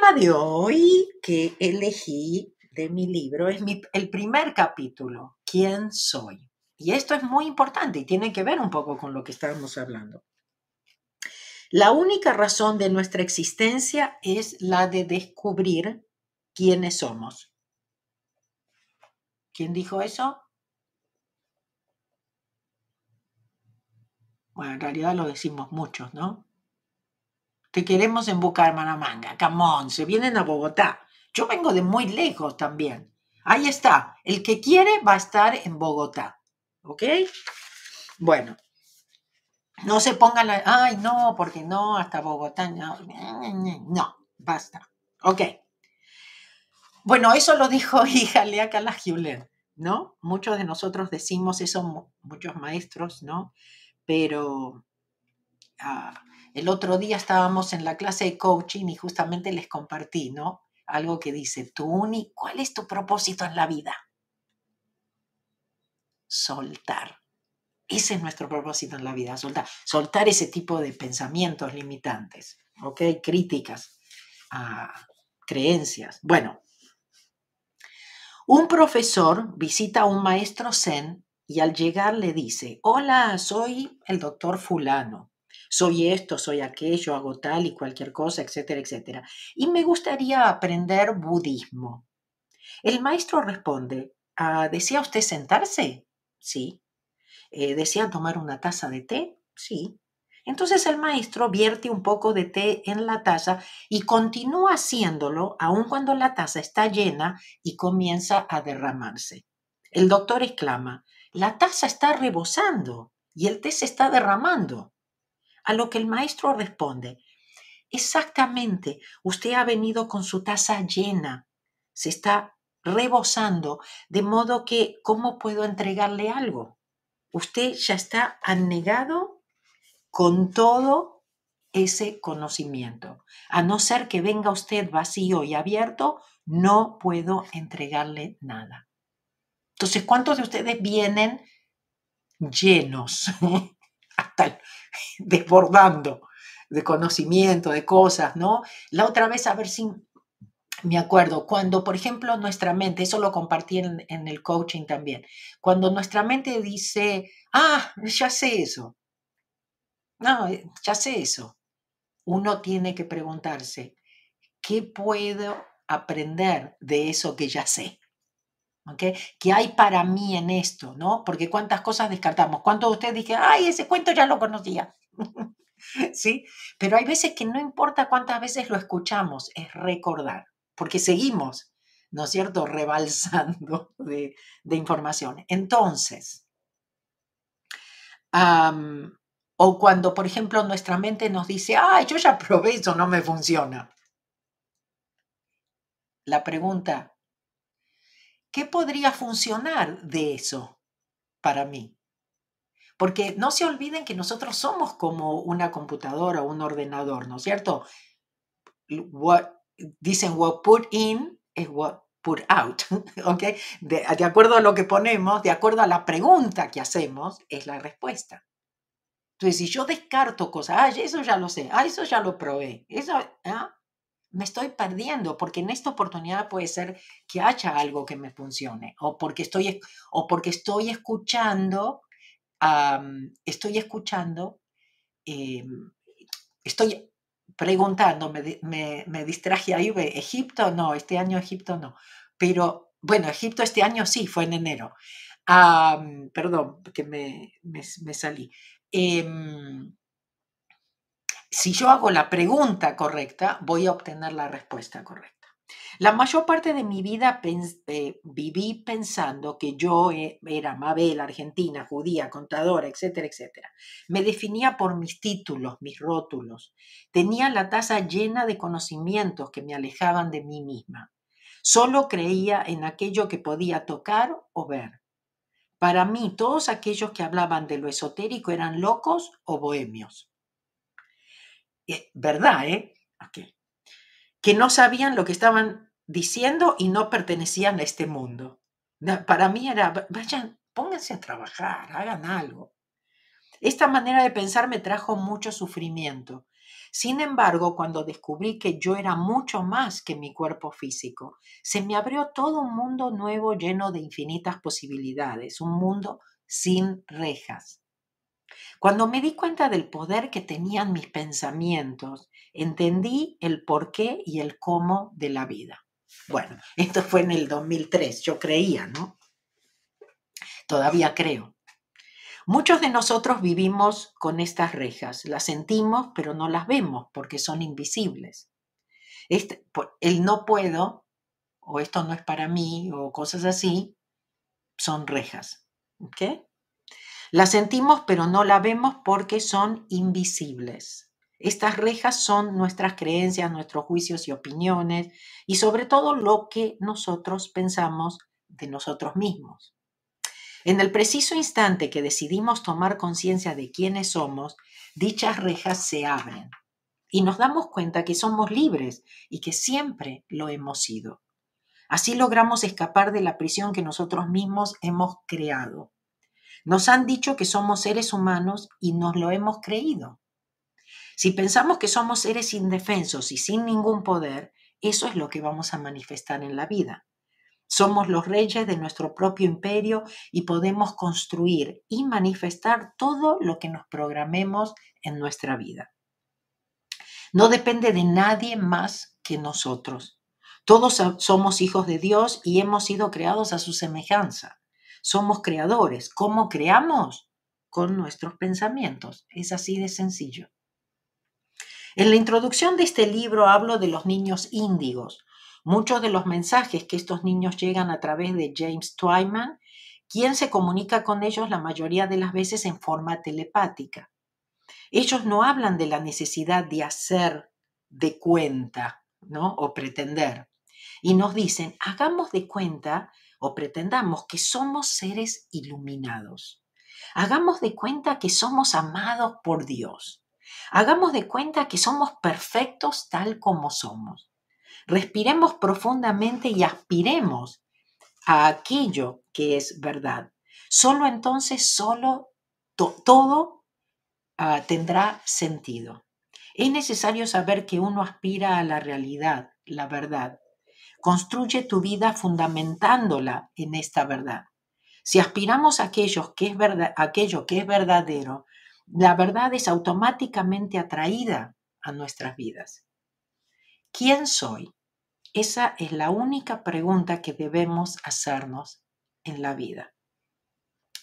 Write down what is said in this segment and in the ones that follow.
tema de hoy que elegí de mi libro es el primer capítulo, ¿Quién soy? Y esto es muy importante y tiene que ver un poco con lo que estábamos hablando. La única razón de nuestra existencia es la de descubrir quiénes somos. ¿Quién dijo eso? Bueno, en realidad lo decimos muchos, ¿no? Te queremos en Bucaramanga, camón, se vienen a Bogotá. Yo vengo de muy lejos también. Ahí está, el que quiere va a estar en Bogotá. ¿Ok? Bueno, no se pongan la, ay, no, porque no, hasta Bogotá, no, no, basta. Ok. Bueno, eso lo dijo hija Lea Hewlett, ¿no? Muchos de nosotros decimos eso, muchos maestros, ¿no? Pero ah, el otro día estábamos en la clase de coaching y justamente les compartí, ¿no? Algo que dice, tú, ¿cuál es tu propósito en la vida? Soltar. Ese es nuestro propósito en la vida, soltar. Soltar ese tipo de pensamientos limitantes, ¿ok? Críticas, a creencias. Bueno, un profesor visita a un maestro zen y al llegar le dice, hola, soy el doctor fulano soy esto, soy aquello, hago tal y cualquier cosa, etcétera, etcétera. Y me gustaría aprender budismo. El maestro responde, ah, ¿desea usted sentarse? Sí. Eh, ¿Desea tomar una taza de té? Sí. Entonces el maestro vierte un poco de té en la taza y continúa haciéndolo aun cuando la taza está llena y comienza a derramarse. El doctor exclama, la taza está rebosando y el té se está derramando. A lo que el maestro responde, exactamente, usted ha venido con su taza llena, se está rebosando, de modo que, ¿cómo puedo entregarle algo? Usted ya está anegado con todo ese conocimiento. A no ser que venga usted vacío y abierto, no puedo entregarle nada. Entonces, ¿cuántos de ustedes vienen llenos desbordando de conocimiento, de cosas, ¿no? La otra vez, a ver si me acuerdo, cuando, por ejemplo, nuestra mente, eso lo compartí en, en el coaching también, cuando nuestra mente dice, ah, ya sé eso, no, ya sé eso, uno tiene que preguntarse, ¿qué puedo aprender de eso que ya sé? ¿Qué hay para mí en esto? ¿no? Porque cuántas cosas descartamos. ¿Cuántos de ustedes dije, ay, ese cuento ya lo conocía? ¿Sí? Pero hay veces que no importa cuántas veces lo escuchamos, es recordar, porque seguimos, ¿no es cierto?, rebalsando de, información. Entonces, o cuando, por ejemplo, nuestra mente nos dice, ay, yo ya probé eso, no me funciona. La pregunta, ¿qué podría funcionar de eso para mí? Porque no se olviden que nosotros somos como una computadora o un ordenador, ¿no es cierto? dicen what put in es what put out, ¿ok? De, de, acuerdo a lo que ponemos, de acuerdo a la pregunta que hacemos, es la respuesta. Entonces, si yo descarto cosas, ah, eso ya lo sé, ah, eso ya lo probé, eso, ¿ah? Me estoy perdiendo porque en esta oportunidad puede ser que haya algo que me funcione o porque estoy, o porque estoy escuchando, estoy escuchando, em, estoy preguntando, me, me, distraje ahí, Egipto no, este año Egipto no, pero bueno, Egipto este año sí, fue en enero. perdón, que me, me salí. Em, si yo hago la pregunta correcta, voy a obtener la respuesta correcta. La mayor parte de mi vida eh, viví pensando que yo e, era Mabel, argentina, judía, contadora, etcétera, etcétera. Me definía por mis títulos, mis rótulos. Tenía la taza llena de conocimientos que me alejaban de mí misma. Solo creía en aquello que podía tocar o ver. Para mí, todos aquellos que hablaban de lo esotérico eran locos o bohemios. Eh, ¿Verdad, eh? Que no sabían lo que estaban diciendo y no pertenecían a este mundo. Para mí era, vayan, pónganse a trabajar, hagan algo. Esta manera de pensar me trajo mucho sufrimiento. Sin embargo, cuando descubrí que yo era mucho más que mi cuerpo físico, se me abrió todo un mundo nuevo lleno de infinitas posibilidades, un mundo sin rejas. Cuando me di cuenta del poder que tenían mis pensamientos, entendí el por qué y el cómo de la vida. Bueno, esto fue en el 2003, yo creía, ¿no? Todavía creo. Muchos de nosotros vivimos con estas rejas, las sentimos pero no las vemos porque son invisibles. Este, el no puedo o esto no es para mí o cosas así son rejas. ¿ok? Las sentimos pero no las vemos porque son invisibles. Estas rejas son nuestras creencias, nuestros juicios y opiniones y sobre todo lo que nosotros pensamos de nosotros mismos. En el preciso instante que decidimos tomar conciencia de quiénes somos, dichas rejas se abren y nos damos cuenta que somos libres y que siempre lo hemos sido. Así logramos escapar de la prisión que nosotros mismos hemos creado. Nos han dicho que somos seres humanos y nos lo hemos creído. Si pensamos que somos seres indefensos y sin ningún poder, eso es lo que vamos a manifestar en la vida. Somos los reyes de nuestro propio imperio y podemos construir y manifestar todo lo que nos programemos en nuestra vida. No depende de nadie más que nosotros. Todos somos hijos de Dios y hemos sido creados a su semejanza. Somos creadores. ¿Cómo creamos? Con nuestros pensamientos. Es así de sencillo. En la introducción de este libro hablo de los niños índigos, Muchos de los mensajes que estos niños llegan a través de James Twyman, quien se comunica con ellos la mayoría de las veces en forma telepática. Ellos no hablan de la necesidad de hacer de cuenta, ¿no? O pretender. Y nos dicen, hagamos de cuenta o pretendamos que somos seres iluminados. Hagamos de cuenta que somos amados por Dios. Hagamos de cuenta que somos perfectos tal como somos. Respiremos profundamente y aspiremos a aquello que es verdad. Solo entonces, solo todo ah, tendrá sentido. Es necesario saber que uno aspira a la realidad, la verdad. Construye tu vida fundamentándola en esta verdad. Si aspiramos a aquello que es, verdad, aquello que es verdadero, la verdad es automáticamente atraída a nuestras vidas. ¿Quién soy? Esa es la única pregunta que debemos hacernos en la vida.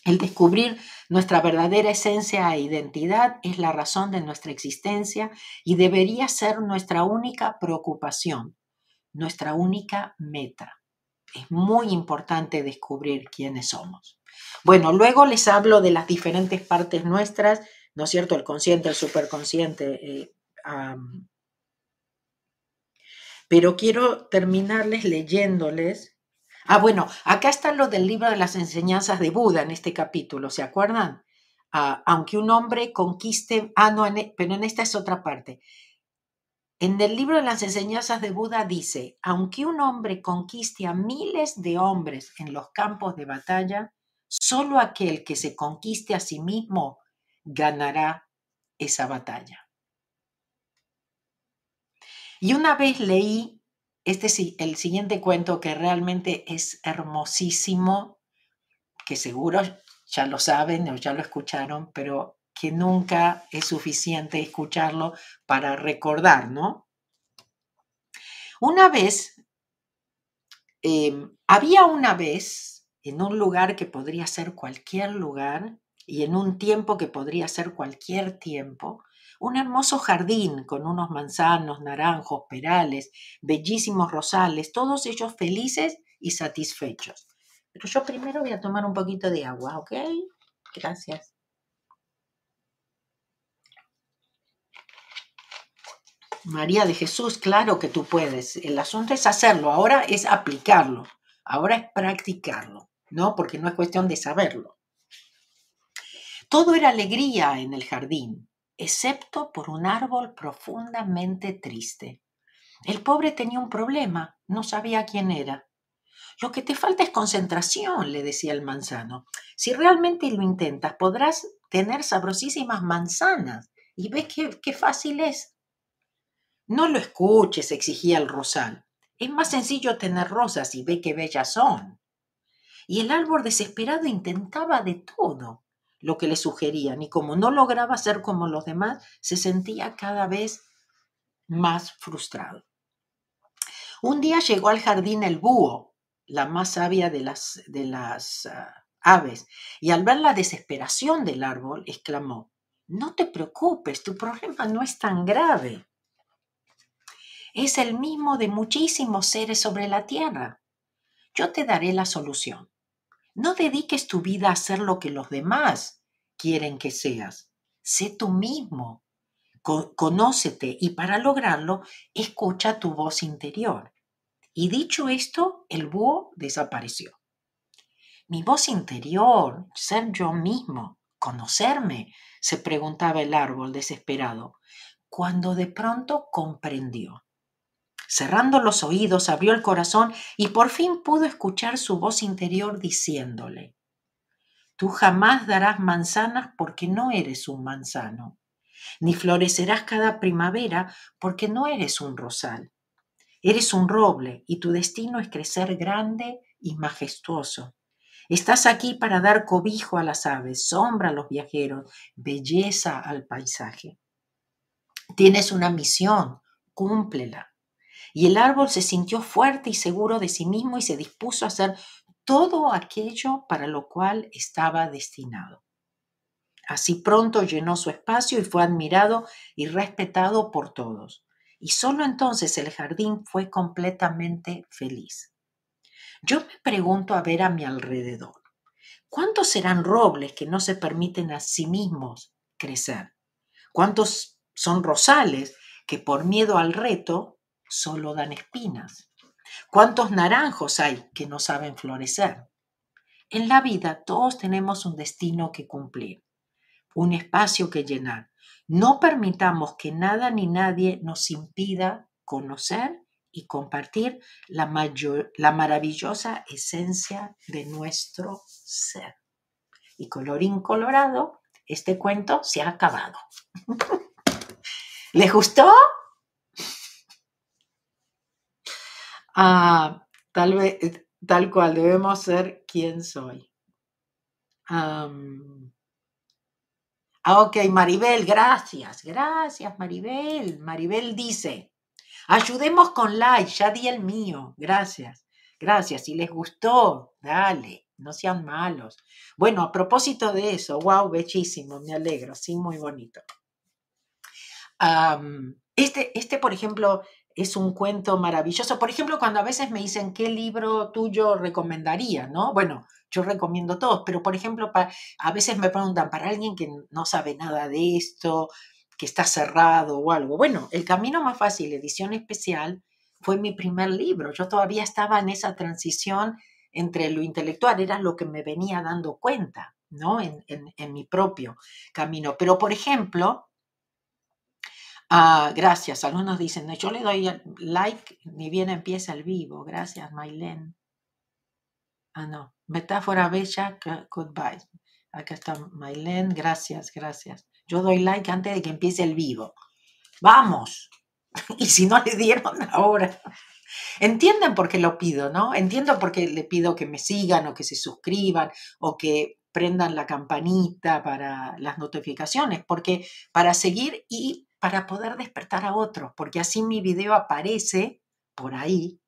El descubrir nuestra verdadera esencia e identidad es la razón de nuestra existencia y debería ser nuestra única preocupación, nuestra única meta. Es muy importante descubrir quiénes somos. Bueno, luego les hablo de las diferentes partes nuestras, ¿no es cierto? El consciente, el superconsciente, eh, pero quiero terminarles leyéndoles. Ah, bueno, acá está lo del libro de las enseñanzas de Buda en este capítulo, ¿se acuerdan? Ah, aunque un hombre conquiste, ah, no, e, pero en esta es otra parte. En el libro de las enseñanzas de Buda dice, aunque un hombre conquiste a miles de hombres en los campos de batalla, solo aquel que se conquiste a sí mismo ganará esa batalla. Y una vez leí este, el siguiente cuento que realmente es hermosísimo, que seguro ya lo saben o ya lo escucharon, pero que nunca es suficiente escucharlo para recordar, ¿no? Una vez, em, había una vez en un lugar que podría ser cualquier lugar y en un tiempo que podría ser cualquier tiempo, un hermoso jardín con unos manzanos, naranjos, perales, bellísimos rosales, todos ellos felices y satisfechos. Pero yo primero voy a tomar un poquito de agua, ¿ok? Gracias. María de Jesús, claro que tú puedes. El asunto es hacerlo, ahora es aplicarlo, ahora es practicarlo, ¿no? Porque no es cuestión de saberlo. Todo era alegría en el jardín excepto por un árbol profundamente triste. El pobre tenía un problema, no sabía quién era. Lo que te falta es concentración, le decía el manzano. Si realmente lo intentas, podrás tener sabrosísimas manzanas. Y ves qué, qué fácil es. No lo escuches, exigía el rosal. Es más sencillo tener rosas y ve qué bellas son. Y el árbol desesperado intentaba de todo lo que le sugerían y como no lograba ser como los demás, se sentía cada vez más frustrado. Un día llegó al jardín el búho, la más sabia de las, de las ah, aves, y al ver la desesperación del árbol, exclamó, no te preocupes, tu problema no es tan grave. Es el mismo de muchísimos seres sobre la tierra. Yo te daré la solución. No dediques tu vida a hacer lo que los demás quieren que seas. Sé tú mismo. Conócete y para lograrlo, escucha tu voz interior. Y dicho esto, el búho desapareció. Mi voz interior, ser yo mismo, conocerme, se preguntaba el árbol desesperado, cuando de pronto comprendió. Cerrando los oídos, abrió el corazón y por fin pudo escuchar su voz interior diciéndole, Tú jamás darás manzanas porque no eres un manzano, ni florecerás cada primavera porque no eres un rosal. Eres un roble y tu destino es crecer grande y majestuoso. Estás aquí para dar cobijo a las aves, sombra a los viajeros, belleza al paisaje. Tienes una misión, cúmplela. Y el árbol se sintió fuerte y seguro de sí mismo y se dispuso a hacer todo aquello para lo cual estaba destinado. Así pronto llenó su espacio y fue admirado y respetado por todos. Y solo entonces el jardín fue completamente feliz. Yo me pregunto a ver a mi alrededor, ¿cuántos serán robles que no se permiten a sí mismos crecer? ¿Cuántos son rosales que por miedo al reto solo dan espinas. ¿Cuántos naranjos hay que no saben florecer? En la vida todos tenemos un destino que cumplir, un espacio que llenar. No permitamos que nada ni nadie nos impida conocer y compartir la, mayor, la maravillosa esencia de nuestro ser. Y colorín colorado, este cuento se ha acabado. ¿Les gustó? Ah, tal vez, eh, tal cual, debemos ser quien soy. ah, ok, Maribel, gracias, gracias, Maribel. Maribel dice, ayudemos con like, ya di el mío, gracias, gracias. Si les gustó, dale, no sean malos. Bueno, a propósito de eso, wow, bellísimo, me alegro, sí, muy bonito. este, este, por ejemplo, es un cuento maravilloso. Por ejemplo, cuando a veces me dicen qué libro tuyo recomendaría, ¿no? Bueno, yo recomiendo todos, pero por ejemplo, a veces me preguntan para alguien que no sabe nada de esto, que está cerrado o algo. Bueno, El Camino Más Fácil, edición especial, fue mi primer libro. Yo todavía estaba en esa transición entre lo intelectual, era lo que me venía dando cuenta, ¿no? En, en mi propio camino. Pero, por ejemplo, Ah, gracias. Algunos dicen, yo le doy like ni bien empieza el vivo. Gracias, Mailen. Ah, no. Metáfora bella, goodbye. Acá está Mailen. Gracias, gracias. Yo doy like antes de que empiece el vivo. Vamos. Y si no le dieron ahora. Entienden por qué lo pido, ¿no? Entiendo por qué le pido que me sigan o que se suscriban o que prendan la campanita para las notificaciones, porque para seguir y para poder despertar a otros, porque así mi video aparece por ahí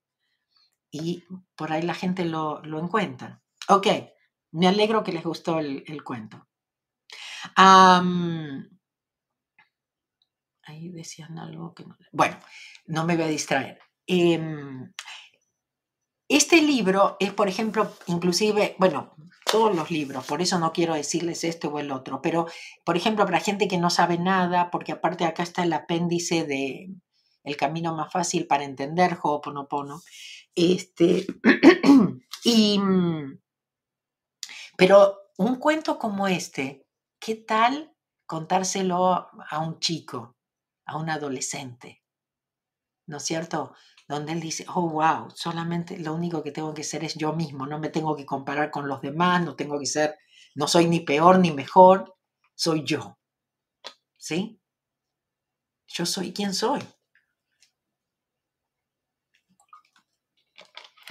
y por ahí la gente lo, encuentra. Ok, me alegro que les gustó el, cuento. ahí decían algo que no... Bueno, no me voy a distraer. Em, este libro es, por ejemplo, inclusive, bueno, todos los libros, por eso no quiero decirles este o el otro, pero por ejemplo, para gente que no sabe nada, porque aparte acá está el apéndice de El camino más fácil para entender Ho'oponopono, este, y, pero un cuento como este, ¿qué tal contárselo a un chico, a un adolescente? ¿No es cierto? donde él dice, oh, wow, solamente lo único que tengo que ser es yo mismo, no me tengo que comparar con los demás, no tengo que ser, no soy ni peor ni mejor, soy yo. ¿Sí? Yo soy quien soy.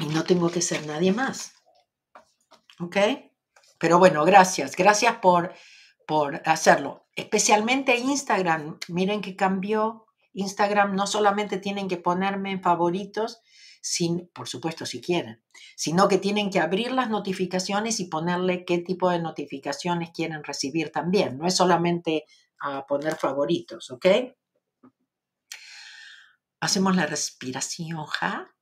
Y no tengo que ser nadie más. ¿Ok? Pero bueno, gracias. Gracias por, por hacerlo. Especialmente Instagram. Miren que cambió Instagram no solamente tienen que ponerme en favoritos, sin, por supuesto si quieren, sino que tienen que abrir las notificaciones y ponerle qué tipo de notificaciones quieren recibir también. No es solamente a poner favoritos, ¿ok? Hacemos la respiración ja.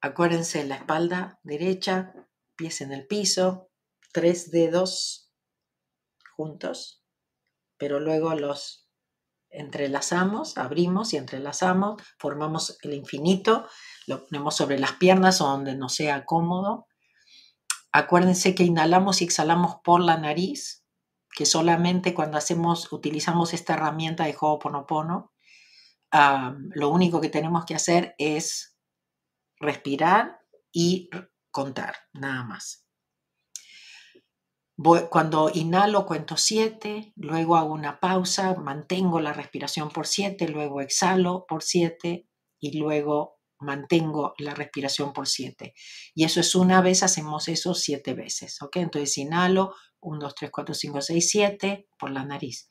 Acuérdense la espalda derecha, pies en el piso, tres dedos juntos, pero luego los entrelazamos, abrimos y entrelazamos, formamos el infinito, lo ponemos sobre las piernas o donde nos sea cómodo. Acuérdense que inhalamos y exhalamos por la nariz, que solamente cuando hacemos, utilizamos esta herramienta de Ho'oponopono, lo único que tenemos que hacer es respirar y contar, nada más. Cuando inhalo cuento siete, luego hago una pausa, mantengo la respiración por siete, luego exhalo por siete y luego mantengo la respiración por siete. Y eso es una vez, hacemos eso siete veces, ¿ok? Entonces inhalo, 1, 2, 3, 4, 5, 6, 7 por la nariz.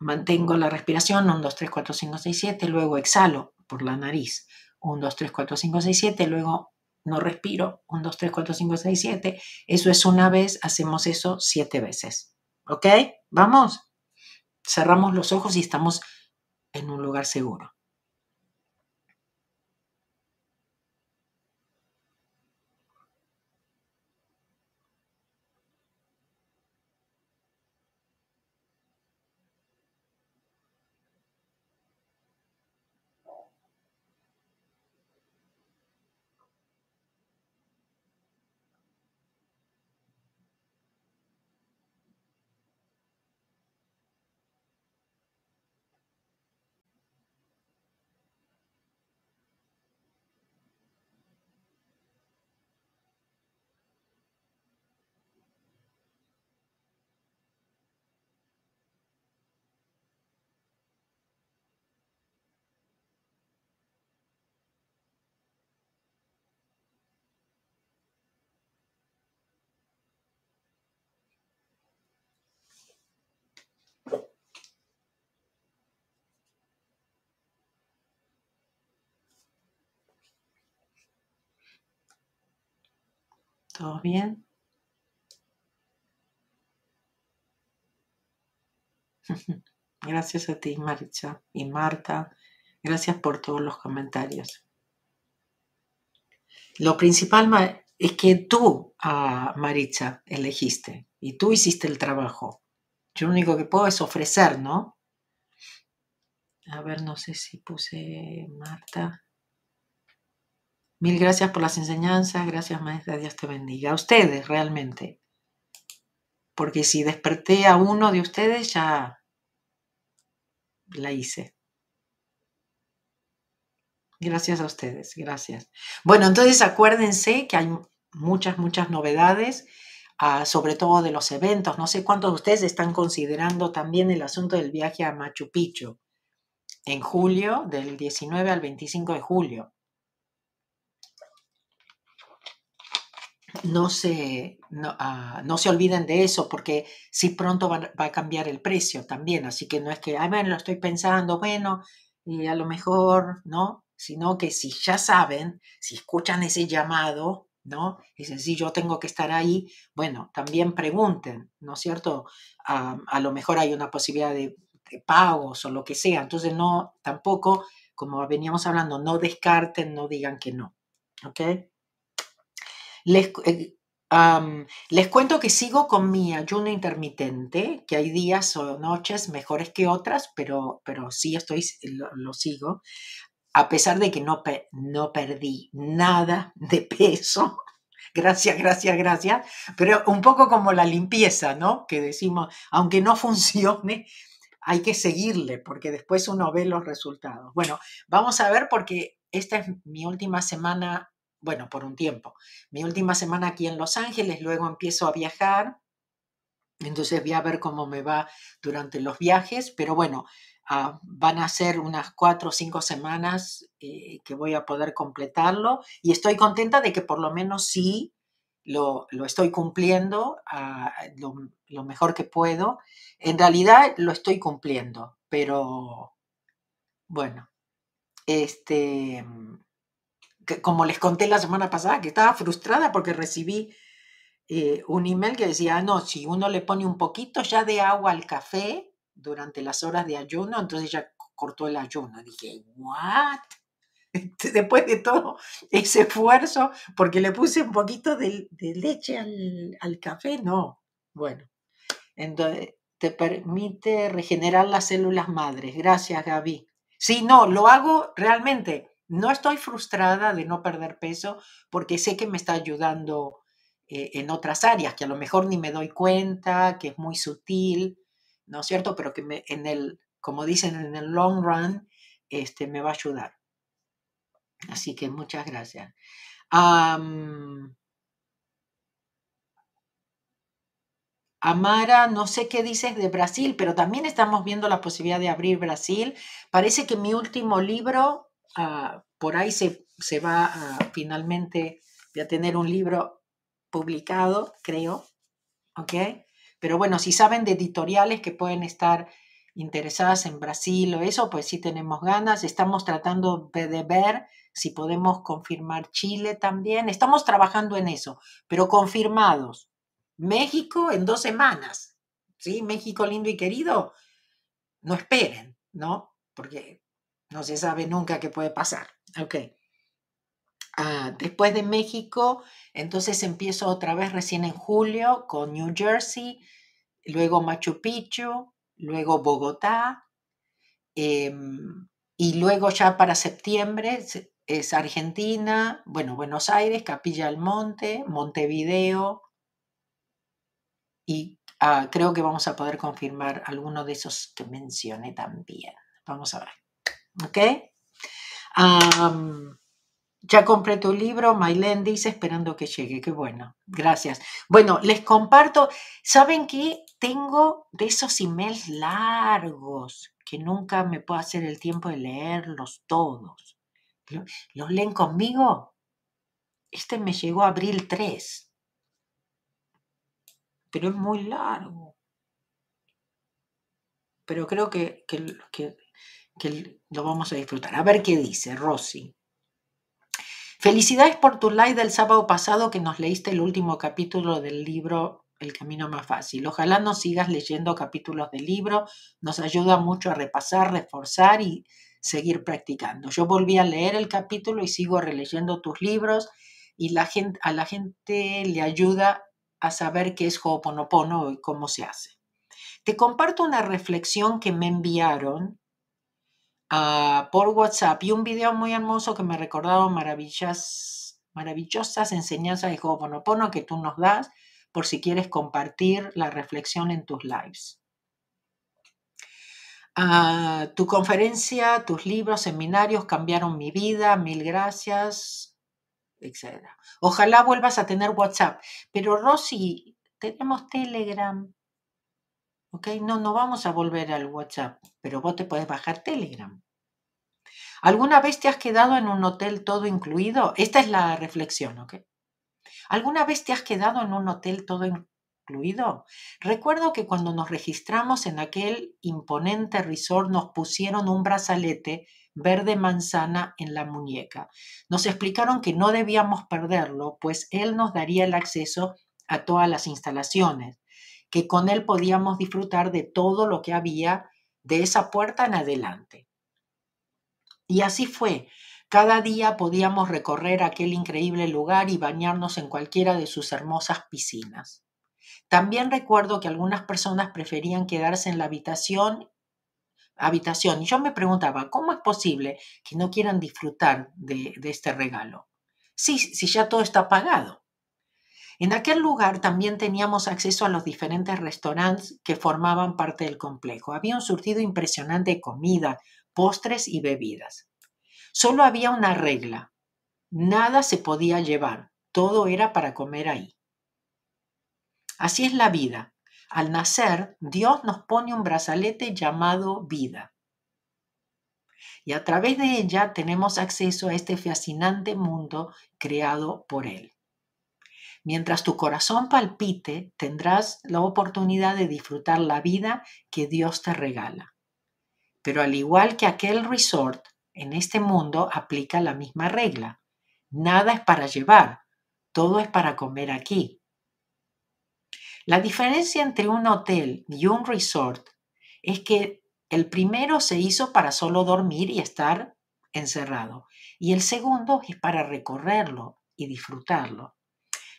Mantengo la respiración, 1, 2, 3, 4, 5, 6, 7, luego exhalo por la nariz, 1, 2, 3, 4, 5, 6, 7, luego no respiro, 1, 2, 3, 4, 5, 6, 7. Eso es una vez, hacemos eso siete veces. ¿Ok? Vamos. Cerramos los ojos y estamos en un lugar seguro. ¿Todo bien? Gracias a ti, Maricha y Marta. Gracias por todos los comentarios. Lo principal es que tú, a Maricha, elegiste y tú hiciste el trabajo. Yo lo único que puedo es ofrecer, ¿no? A ver, no sé si puse Marta. Mil gracias por las enseñanzas, gracias maestra, Dios te bendiga. A ustedes realmente. Porque si desperté a uno de ustedes, ya la hice. Gracias a ustedes, gracias. Bueno, entonces acuérdense que hay muchas, muchas novedades, ah, sobre todo de los eventos. No sé cuántos de ustedes están considerando también el asunto del viaje a Machu Picchu en julio, del 19 al 25 de julio. No se, ah, no, se olviden de eso porque si pronto va, a cambiar el precio también. Así que no es que, ay, bueno, lo estoy pensando, bueno, y a lo mejor, ¿no? Sino que si ya saben, si escuchan ese llamado, ¿no? Dicen, sí, yo tengo que estar ahí, bueno, también pregunten, ¿no es cierto? Ah, a lo mejor hay una posibilidad de, de pagos o lo que sea. Entonces, no, tampoco, como veníamos hablando, no descarten, no digan que no. ¿Ok? Les, eh, les cuento que sigo con mi ayuno intermitente, que hay días o noches mejores que otras, pero, pero sí estoy, lo, sigo, a pesar de que no, no perdí nada de peso. Gracias, gracias, gracias. Pero un poco como la limpieza, ¿no? Que decimos, aunque no funcione, hay que seguirle porque después uno ve los resultados. Bueno, vamos a ver porque esta es mi última semana bueno, por un tiempo. Mi última semana aquí en Los Ángeles, luego empiezo a viajar, entonces voy a ver cómo me va durante los viajes, pero bueno, ah, van a ser unas cuatro o cinco semanas eh, que voy a poder completarlo y estoy contenta de que por lo menos sí lo, estoy cumpliendo ah, lo, mejor que puedo. En realidad lo estoy cumpliendo, pero bueno, este, como les conté la semana pasada, que estaba frustrada porque recibí eh, un email que decía, ah, no, si uno le pone un poquito ya de agua al café durante las horas de ayuno, entonces ya cortó el ayuno. Dije, ¿what? Después de todo ese esfuerzo, porque le puse un poquito de, leche al, al, café, no. Bueno, entonces te permite regenerar las células madres. Gracias, Gaby. Sí, no, lo hago realmente. No estoy frustrada de no perder peso porque sé que me está ayudando eh, en otras áreas que a lo mejor ni me doy cuenta, que es muy sutil, ¿no es cierto? Pero que me, en el, como dicen, en el long run, este, me va a ayudar. Así que muchas gracias. Amara, no sé qué dices de Brasil, pero también estamos viendo la posibilidad de abrir Brasil. Parece que mi último libro, ah, por ahí se, se va finalmente, a tener un libro publicado, creo, ¿ok? Pero bueno, si saben de editoriales que pueden estar interesadas en Brasil o eso, pues sí tenemos ganas. Estamos tratando de ver si podemos confirmar Chile también. Estamos trabajando en eso, pero confirmados. México en dos semanas, ¿sí? México lindo y querido, no esperen, ¿no? Porque no se sabe nunca qué puede pasar. Ok. Ah, después de México, entonces empiezo otra vez recién en julio con New Jersey, luego Machu Picchu, luego Bogotá, em, y luego ya para septiembre es Argentina, bueno, Buenos Aires, Capilla del Monte, Montevideo, y ah, creo que vamos a poder confirmar alguno de esos que mencioné también. Vamos a ver. ¿Ok? Ya compré tu libro, Mailen dice, esperando que llegue. Qué bueno, gracias. Bueno, les comparto, ¿saben qué? Tengo de esos emails largos que nunca me puedo hacer el tiempo de leerlos todos. ¿Los leen conmigo? Este me llegó abril 3, pero es muy largo. Pero creo que, que, que lo vamos a disfrutar. A ver qué dice Rosy. Felicidades por tu live del sábado pasado que nos leíste el último capítulo del libro El Camino Más Fácil. Ojalá nos sigas leyendo capítulos del libro, nos ayuda mucho a repasar, reforzar y seguir practicando. Yo volví a leer el capítulo y sigo releyendo tus libros y la gente, a la gente le ayuda a saber qué es Ho'oponopono y cómo se hace. Te comparto una reflexión que me enviaron Ah, por WhatsApp y un video muy hermoso que me recordaba maravillas, maravillosas enseñanzas de Ho'oponopono que tú nos das por si quieres compartir la reflexión en tus lives. Ah, tu conferencia, tus libros, seminarios cambiaron mi vida, mil gracias, etc. Ojalá vuelvas a tener WhatsApp, pero Rosy, tenemos Telegram. ¿Ok? No, no vamos a volver al WhatsApp, pero vos te puedes bajar Telegram. ¿Alguna vez te has quedado en un hotel todo incluido? Esta es la reflexión, ¿ok? ¿Alguna vez te has quedado en un hotel todo incluido? Recuerdo que cuando nos registramos en aquel imponente resort nos pusieron un brazalete verde manzana en la muñeca. Nos explicaron que no debíamos perderlo, pues él nos daría el acceso a todas las instalaciones que con él podíamos disfrutar de todo lo que había de esa puerta en adelante. Y así fue. Cada día podíamos recorrer aquel increíble lugar y bañarnos en cualquiera de sus hermosas piscinas. También recuerdo que algunas personas preferían quedarse en la habitación habitación. Y yo me preguntaba, ¿cómo es posible que no quieran disfrutar de, este regalo? Sí, si ya todo está pagado. En aquel lugar también teníamos acceso a los diferentes restaurantes que formaban parte del complejo. Había un surtido impresionante de comida, postres y bebidas. Solo había una regla. Nada se podía llevar. Todo era para comer ahí. Así es la vida. Al nacer, Dios nos pone un brazalete llamado vida. Y a través de ella tenemos acceso a este fascinante mundo creado por Él. Mientras tu corazón palpite, tendrás la oportunidad de disfrutar la vida que Dios te regala. Pero al igual que aquel resort, en este mundo aplica la misma regla. Nada es para llevar, todo es para comer aquí. La diferencia entre un hotel y un resort es que el primero se hizo para solo dormir y estar encerrado y el segundo es para recorrerlo y disfrutarlo.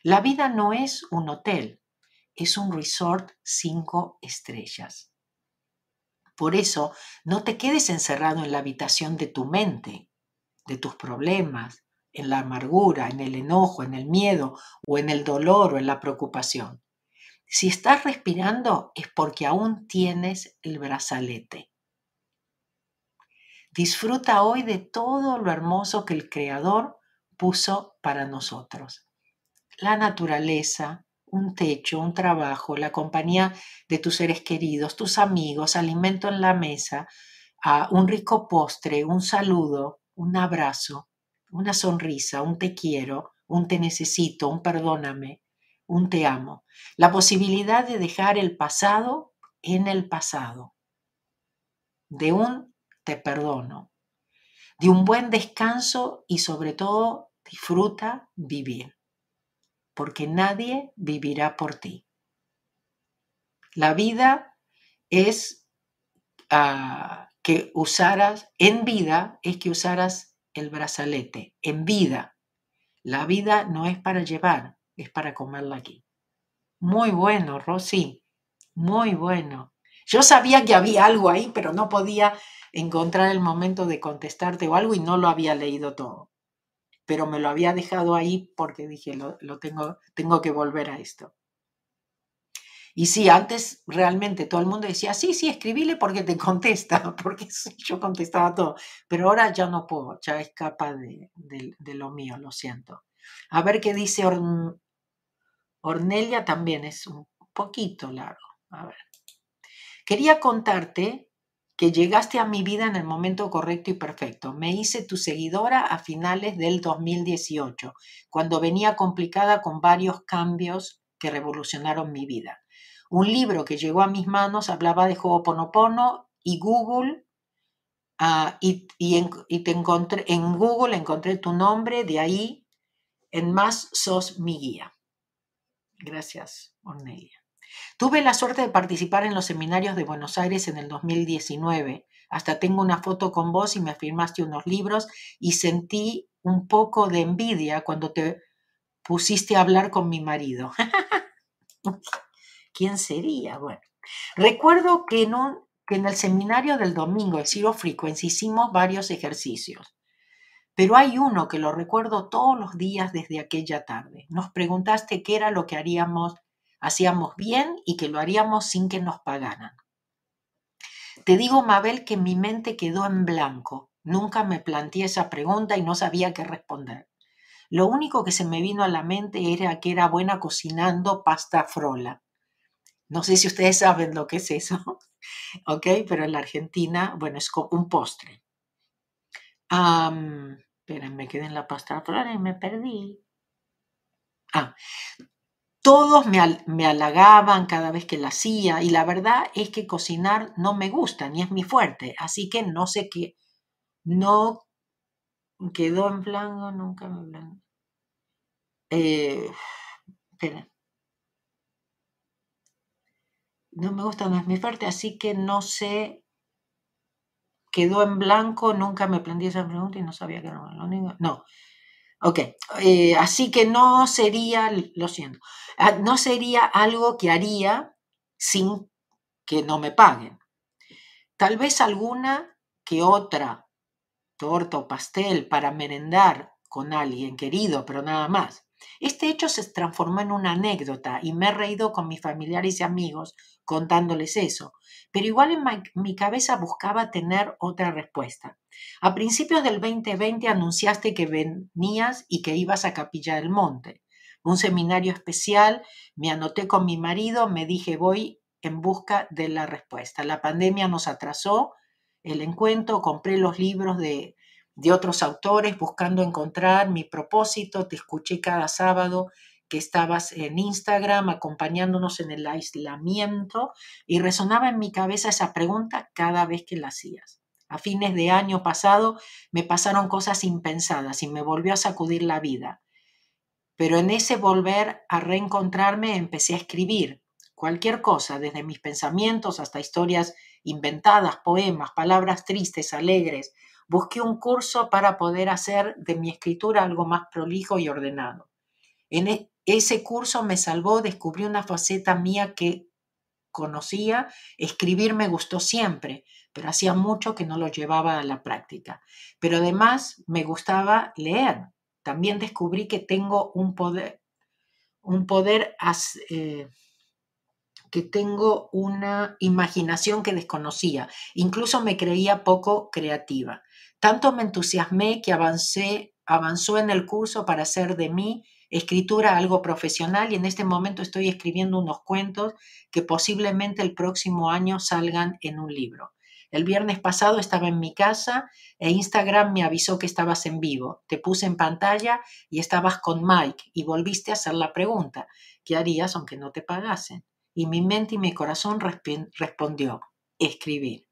La vida no es un hotel, es un resort cinco estrellas. Por eso, no te quedes encerrado en la habitación de tu mente, de tus problemas, en la amargura, en el enojo, en el miedo o en el dolor o en la preocupación. Si estás respirando es porque aún tienes el brazalete. Disfruta hoy de todo lo hermoso que el Creador puso para nosotros la naturaleza, un techo, un trabajo, la compañía de tus seres queridos, tus amigos, alimento en la mesa, un rico postre, un saludo, un abrazo, una sonrisa, un te quiero, un te necesito, un perdóname, un te amo. La posibilidad de dejar el pasado en el pasado, de un te perdono, de un buen descanso y sobre todo disfruta vivir porque nadie vivirá por ti. La vida es ah, que usaras, en vida es que usaras el brazalete, en vida. La vida no es para llevar, es para comerla aquí. Muy bueno, Rosy, muy bueno. Yo sabía que había algo ahí, pero no podía encontrar el momento de contestarte o algo y no lo había leído todo pero me lo había dejado ahí porque dije, lo, tengo, tengo que volver a esto. Y sí, antes realmente todo el mundo decía, sí, sí, escribile porque te contesta, porque yo contestaba todo, pero ahora ya no puedo, ya escapa de, de, lo mío, lo siento. A ver qué dice Ornelia también, es un poquito largo. A ver. Quería contarte que llegaste a mi vida en el momento correcto y perfecto. Me hice tu seguidora a finales del 2018, cuando venía complicada con varios cambios que revolucionaron mi vida. Un libro que llegó a mis manos hablaba de Ho'oponopono y Google ah, y, te encontré, en Google encontré tu nombre, de ahí en más sos mi guía. Gracias, Ornelia. Tuve la suerte de participar en los seminarios de Buenos Aires en el 2019. Hasta tengo una foto con vos y me firmaste unos libros y sentí un poco de envidia cuando te pusiste a hablar con mi marido. ¿Quién sería? Bueno, recuerdo que en, el seminario del domingo, el Zero Frequency, hicimos varios ejercicios. Pero hay uno que lo recuerdo todos los días desde aquella tarde. Nos preguntaste qué era lo que haríamos hacíamos bien y que lo haríamos sin que nos pagaran. Te digo, Mabel, que mi mente quedó en blanco. Nunca me planteé esa pregunta y no sabía qué responder. Lo único que se me vino a la mente era que era buena cocinando pasta frola. No sé si ustedes saben lo que es eso, ¿ok? Pero en la Argentina, bueno, es un postre. Um, me quedé en la pasta frola y me perdí. Ah, todos me, halagaban cada vez que la hacía y la verdad es que cocinar no me gusta ni es mi fuerte, así que no sé qué, no quedó en blanco, nunca me blanco. Eh, espera. No me gusta, no es mi fuerte, así que no sé, quedó en blanco, nunca me planteé esa pregunta y no sabía que era lo único. No, Ok, eh, así que no sería, lo siento, no sería algo que haría sin que no me paguen. Tal vez alguna que otra torta o pastel para merendar con alguien querido, pero nada más. Este hecho se transformó en una anécdota y me he reído con mis familiares y amigos contándoles eso, pero igual en mi cabeza buscaba tener otra respuesta. A principios del 2020 anunciaste que venías y que ibas a Capilla del Monte, un seminario especial, me anoté con mi marido, me dije voy en busca de la respuesta. La pandemia nos atrasó el encuentro, compré los libros de, de otros autores buscando encontrar mi propósito, te escuché cada sábado que estabas en Instagram acompañándonos en el aislamiento y resonaba en mi cabeza esa pregunta cada vez que la hacías. A fines de año pasado me pasaron cosas impensadas y me volvió a sacudir la vida. Pero en ese volver a reencontrarme empecé a escribir cualquier cosa, desde mis pensamientos hasta historias inventadas, poemas, palabras tristes, alegres. Busqué un curso para poder hacer de mi escritura algo más prolijo y ordenado. En e, ese curso me salvó, descubrí una faceta mía que conocía, escribir me gustó siempre, pero hacía mucho que no lo llevaba a la práctica. Pero además me gustaba leer. También descubrí que tengo un poder, un poder, eh, que tengo una imaginación que desconocía. Incluso me creía poco creativa. Tanto me entusiasmé que avancé, avanzó en el curso para hacer de mí escritura algo profesional y en este momento estoy escribiendo unos cuentos que posiblemente el próximo año salgan en un libro. El viernes pasado estaba en mi casa e Instagram me avisó que estabas en vivo. Te puse en pantalla y estabas con Mike y volviste a hacer la pregunta, ¿qué harías aunque no te pagasen? Y mi mente y mi corazón respondió, escribir.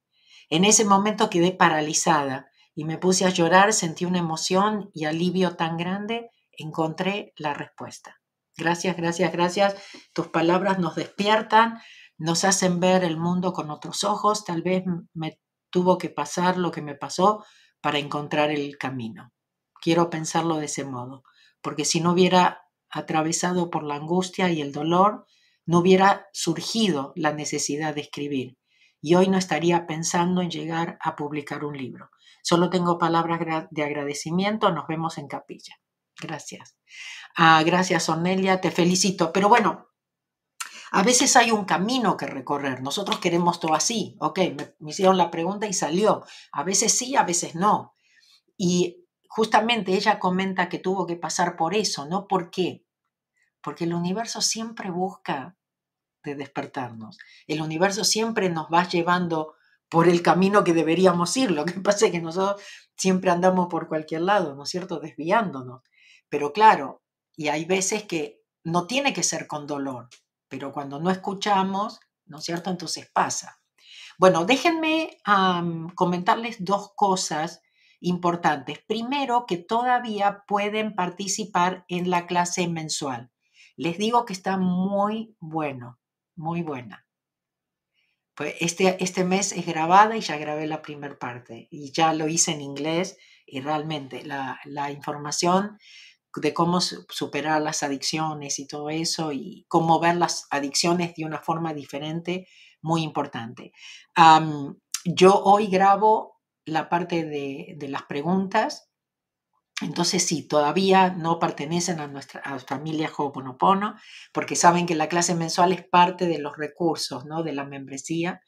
En ese momento quedé paralizada y me puse a llorar, sentí una emoción y alivio tan grande encontré la respuesta. Gracias, gracias, gracias. Tus palabras nos despiertan, nos hacen ver el mundo con otros ojos. Tal vez me tuvo que pasar lo que me pasó para encontrar el camino. Quiero pensarlo de ese modo, porque si no hubiera atravesado por la angustia y el dolor, no hubiera surgido la necesidad de escribir y hoy no estaría pensando en llegar a publicar un libro. Solo tengo palabras de agradecimiento, nos vemos en capilla. Gracias. Ah, gracias, Ornelia, te felicito. Pero bueno, a veces hay un camino que recorrer. Nosotros queremos todo así. Ok, me, me hicieron la pregunta y salió. A veces sí, a veces no. Y justamente ella comenta que tuvo que pasar por eso, ¿no? ¿Por qué? Porque el universo siempre busca de despertarnos. El universo siempre nos va llevando por el camino que deberíamos ir. Lo que pasa es que nosotros siempre andamos por cualquier lado, ¿no es cierto? Desviándonos. Pero claro, y hay veces que no tiene que ser con dolor, pero cuando no escuchamos, ¿no es cierto? Entonces pasa. Bueno, déjenme comentarles dos cosas importantes. Primero, que todavía pueden participar en la clase mensual. Les digo que está muy bueno, muy buena. Pues este, este mes es grabada y ya grabé la primera parte y ya lo hice en inglés y realmente la, la información de cómo superar las adicciones y todo eso y cómo ver las adicciones de una forma diferente, muy importante. yo hoy grabo la parte de, las preguntas, entonces sí, todavía no pertenecen a nuestra familia Ho'oponopono, porque saben que la clase mensual es parte de los recursos ¿no? de la membresía.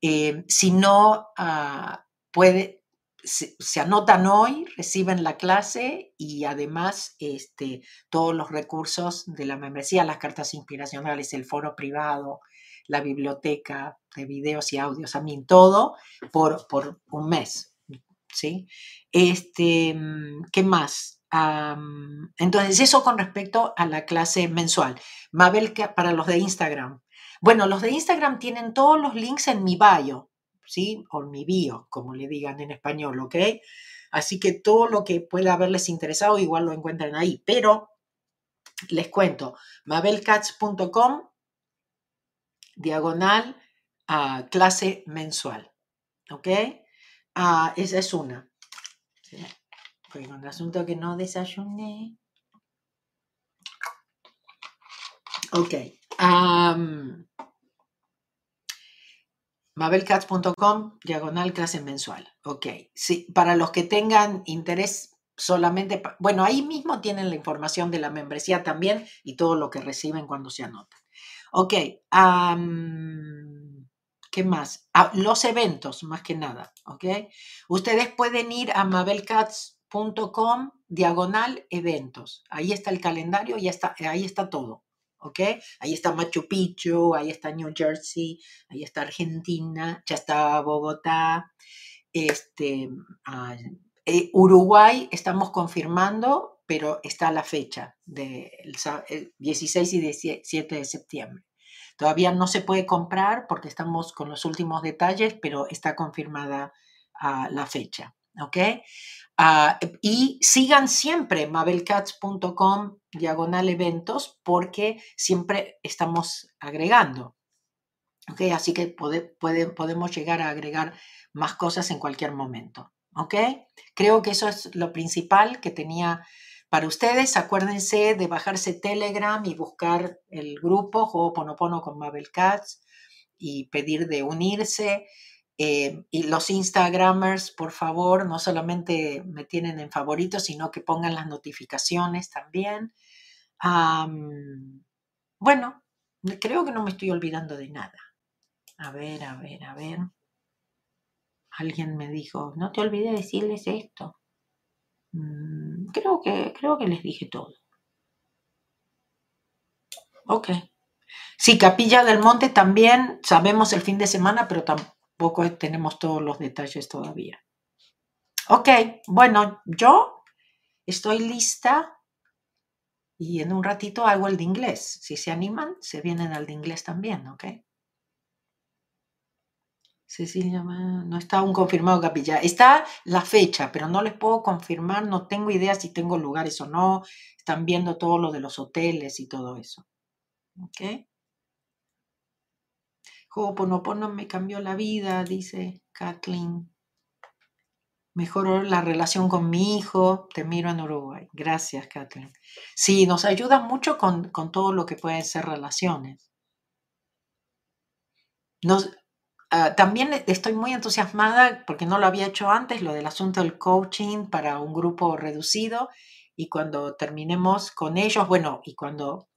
Eh, si no, ah, puede, se, anotan hoy, reciben la clase y además este, todos los recursos de la membresía, las cartas inspiracionales, el foro privado, la biblioteca de videos y audios, a mí todo por, por un mes. ¿sí? Este, ¿Qué más? entonces, eso con respecto a la clase mensual. Mabel, para los de Instagram. Bueno, los de Instagram tienen todos los links en mi bio. ¿Sí? O mi bio, como le digan en español, ¿ok? Así que todo lo que pueda haberles interesado igual lo encuentran ahí. Pero les cuento, mabelcats.com, diagonal a clase mensual, ¿ok? Ah, esa es una. Fue un asunto que no desayuné. Ok mabelcats.com, diagonal clase mensual. Ok, sí, para los que tengan interés solamente, bueno, ahí mismo tienen la información de la membresía también y todo lo que reciben cuando se anotan. Ok, ¿qué más? Ah, los eventos, más que nada, ok. Ustedes pueden ir a mabelcats.com, diagonal eventos. Ahí está el calendario y ahí está todo, ¿ok? Ahí está Machu Picchu, ahí está New Jersey, ahí está Argentina, ya está Bogotá, este, eh, Uruguay estamos confirmando, pero está la fecha del 16 y 17 de septiembre. Todavía no se puede comprar porque estamos con los últimos detalles, pero está confirmada ah, la fecha. ¿ok? Ah, y sigan siempre mabelcats.com diagonal eventos porque siempre estamos agregando. ¿ok? Así que podemos llegar a agregar más cosas en cualquier momento. ¿ok? Creo que eso es lo principal que tenía para ustedes. Acuérdense de bajarse Telegram y buscar el grupo Juego Ponopono con Mabel y pedir de unirse. Eh, y los Instagramers, por favor, no solamente me tienen en favoritos, sino que pongan las notificaciones también. bueno, creo que no me estoy olvidando de nada. A ver, a ver, a ver. Alguien me dijo, no te olvides decirles esto. Mm, creo, que, creo que les dije todo. Ok. Sí, Capilla del Monte también sabemos el fin de semana, pero tampoco poco tenemos todos los detalles todavía. Ok, bueno, yo estoy lista y en un ratito hago el de inglés. Si se animan, se vienen al de inglés también, ¿ok? Cecilia, no está aún confirmado capilla. Está la fecha, pero no les puedo confirmar, no tengo idea si tengo lugares o no. Están viendo todo lo de los hoteles y todo eso. ¿Ok? Ho'oponopono me cambió la vida, dice Kathleen. Mejoró la relación con mi hijo. Te miro en Uruguay. Gracias, Kathleen. Sí, nos ayuda mucho con, todo lo que pueden ser relaciones. Ah, también estoy muy entusiasmada porque no lo había hecho antes, lo del asunto del coaching para un grupo reducido. Y cuando terminemos con ellos, bueno, y cuando,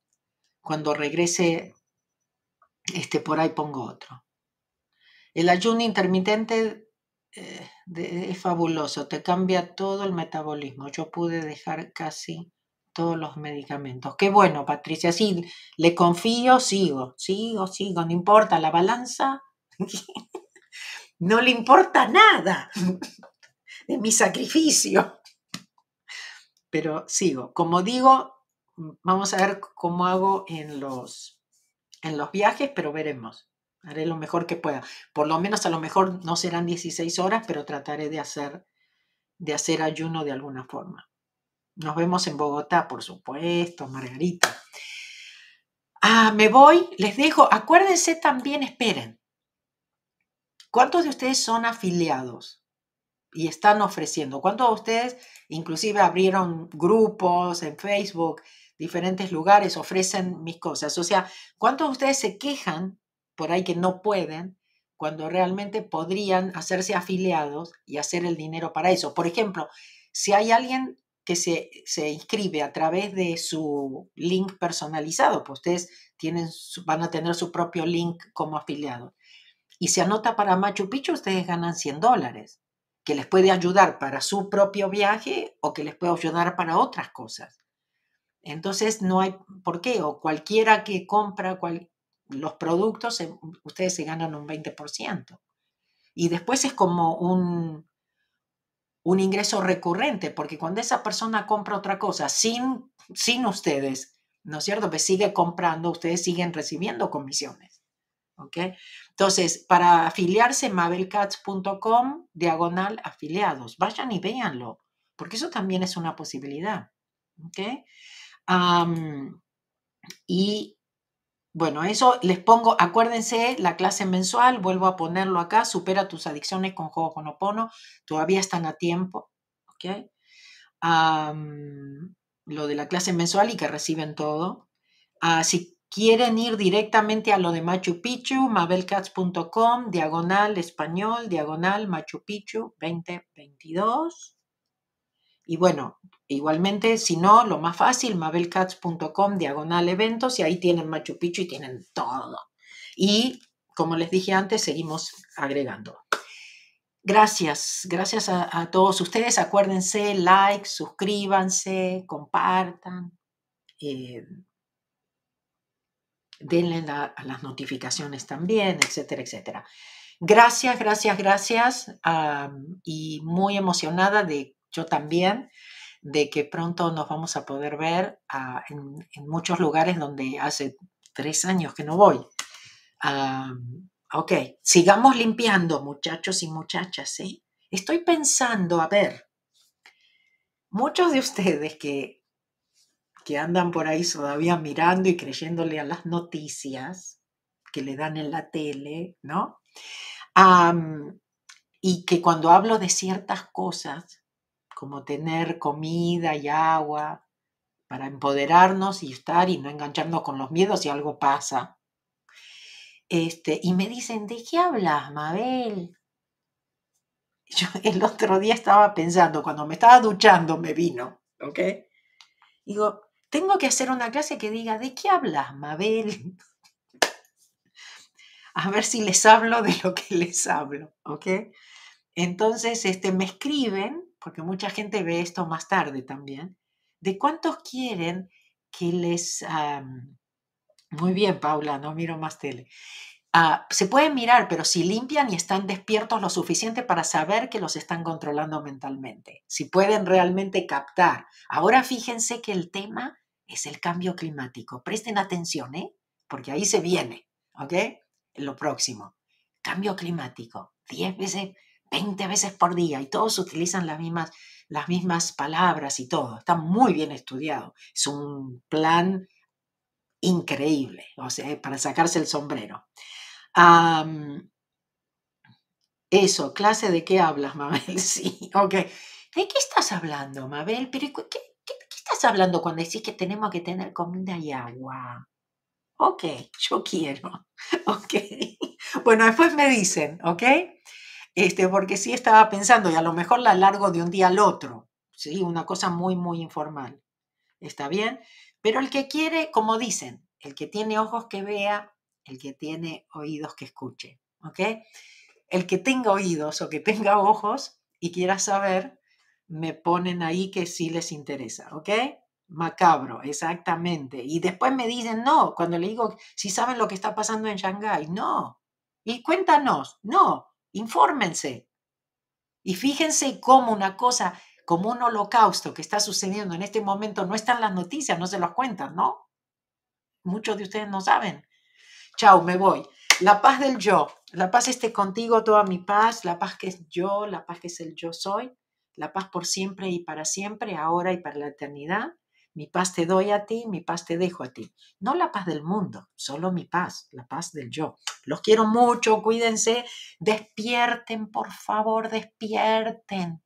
cuando regrese este, por ahí pongo otro. El ayuno intermitente eh, es fabuloso, te cambia todo el metabolismo. Yo pude dejar casi todos los medicamentos. Qué bueno, Patricia, sí, le confío, sigo, sigo, sigo, no importa la balanza, no le importa nada de mi sacrificio. Pero sigo, como digo, vamos a ver cómo hago en los en los viajes, pero veremos. Haré lo mejor que pueda. Por lo menos a lo mejor no serán 16 horas, pero trataré de hacer, de hacer ayuno de alguna forma. Nos vemos en Bogotá, por supuesto, Margarita. Ah, me voy, les dejo. Acuérdense también, esperen. ¿Cuántos de ustedes son afiliados y están ofreciendo? ¿Cuántos de ustedes inclusive abrieron grupos en Facebook diferentes lugares ofrecen mis cosas. O sea, ¿cuántos de ustedes se quejan por ahí que no pueden cuando realmente podrían hacerse afiliados y hacer el dinero para eso? Por ejemplo, si hay alguien que se, se inscribe a través de su link personalizado, pues ustedes tienen, van a tener su propio link como afiliado. Y se anota para Machu Picchu, ustedes ganan 100 dólares, que les puede ayudar para su propio viaje o que les puede ayudar para otras cosas. Entonces no hay por qué, o cualquiera que compra los productos, ustedes se ganan un 20%. Y después es como un, un ingreso recurrente, porque cuando esa persona compra otra cosa sin, sin ustedes, ¿no es cierto? Pues sigue comprando, ustedes siguen recibiendo comisiones. ¿Ok? Entonces, para afiliarse, mabelcats.com, diagonal afiliados. Vayan y véanlo, porque eso también es una posibilidad. ¿Ok? Y bueno, eso les pongo, acuérdense, la clase mensual, vuelvo a ponerlo acá, supera tus adicciones con Juego Ponopono, todavía están a tiempo, ¿ok? lo de la clase mensual y que reciben todo. Ah, si quieren ir directamente a lo de Machu Picchu, mabelcats.com, diagonal español, diagonal Machu Picchu 2022. Y bueno, Igualmente, si no, lo más fácil, mabelcats.com, diagonal eventos, y ahí tienen Machu Picchu y tienen todo. Y como les dije antes, seguimos agregando. Gracias, gracias a, todos ustedes. Acuérdense, like, suscríbanse, compartan. Eh, denle a las notificaciones también, etcétera, etcétera. Gracias, gracias, gracias. y muy emocionada de yo también, de que pronto nos vamos a poder ver ah, en, muchos lugares donde hace tres años que no voy. ok, sigamos limpiando, muchachos y muchachas, ¿eh? Estoy pensando, a ver, muchos de ustedes que, que andan por ahí todavía mirando y creyéndole a las noticias que le dan en la tele, ¿no? y que cuando hablo de ciertas cosas, como tener comida y agua para empoderarnos y estar y no engancharnos con los miedos si algo pasa. Este, y me dicen, ¿de qué hablas, Mabel? Yo el otro día estaba pensando, cuando me estaba duchando me vino, ¿ok? Digo, tengo que hacer una clase que diga, ¿de qué hablas, Mabel? A ver si les hablo de lo que les hablo, ¿ok? Entonces, este, me escriben porque mucha gente ve esto más tarde también, de cuántos quieren que les... muy bien, Paula, no miro más tele. Ah, se pueden mirar, pero si limpian y están despiertos lo suficiente para saber que los están controlando mentalmente, si pueden realmente captar. Ahora fíjense que el tema es el cambio climático. Presten atención, ¿eh? Porque ahí se viene, ¿ok? Lo próximo. Cambio climático. Diez veces 20 veces por día y todos utilizan las mismas, las mismas palabras y todo. Está muy bien estudiado. Es un plan increíble, o sea, para sacarse el sombrero. eso, clase de qué hablas, Mabel. Sí, ok. ¿De qué estás hablando, Mabel? ¿Pero qué, qué, estás hablando cuando decís que tenemos que tener comida y agua? Ok, yo quiero. Ok. Bueno, después me dicen, ¿ok? Este, porque sí estaba pensando, y a lo mejor la largo de un día al otro, ¿sí? una cosa muy, muy informal. ¿Está bien? Pero el que quiere, como dicen, el que tiene ojos que vea, el que tiene oídos que escuche. ¿Ok? El que tenga oídos o que tenga ojos y quiera saber, me ponen ahí que sí les interesa. ¿Ok? Macabro, exactamente. Y después me dicen, no, cuando le digo, si saben lo que está pasando en Shanghái, no. Y cuéntanos, no, infórmense. Y fíjense cómo una cosa, como un holocausto que está sucediendo en este momento, no está en las noticias, no se los cuentan, ¿no? Muchos de ustedes no saben. Chao, me voy. La paz del yo. La paz esté contigo, toda mi paz. La paz que es yo, la paz que es el yo soy. La paz por siempre y para siempre, ahora y para la eternidad. Mi paz te doy a ti, mi paz te dejo a ti. No la paz del mundo, solo mi paz, la paz del yo. Los quiero mucho, cuídense, despierten, por favor, despierten.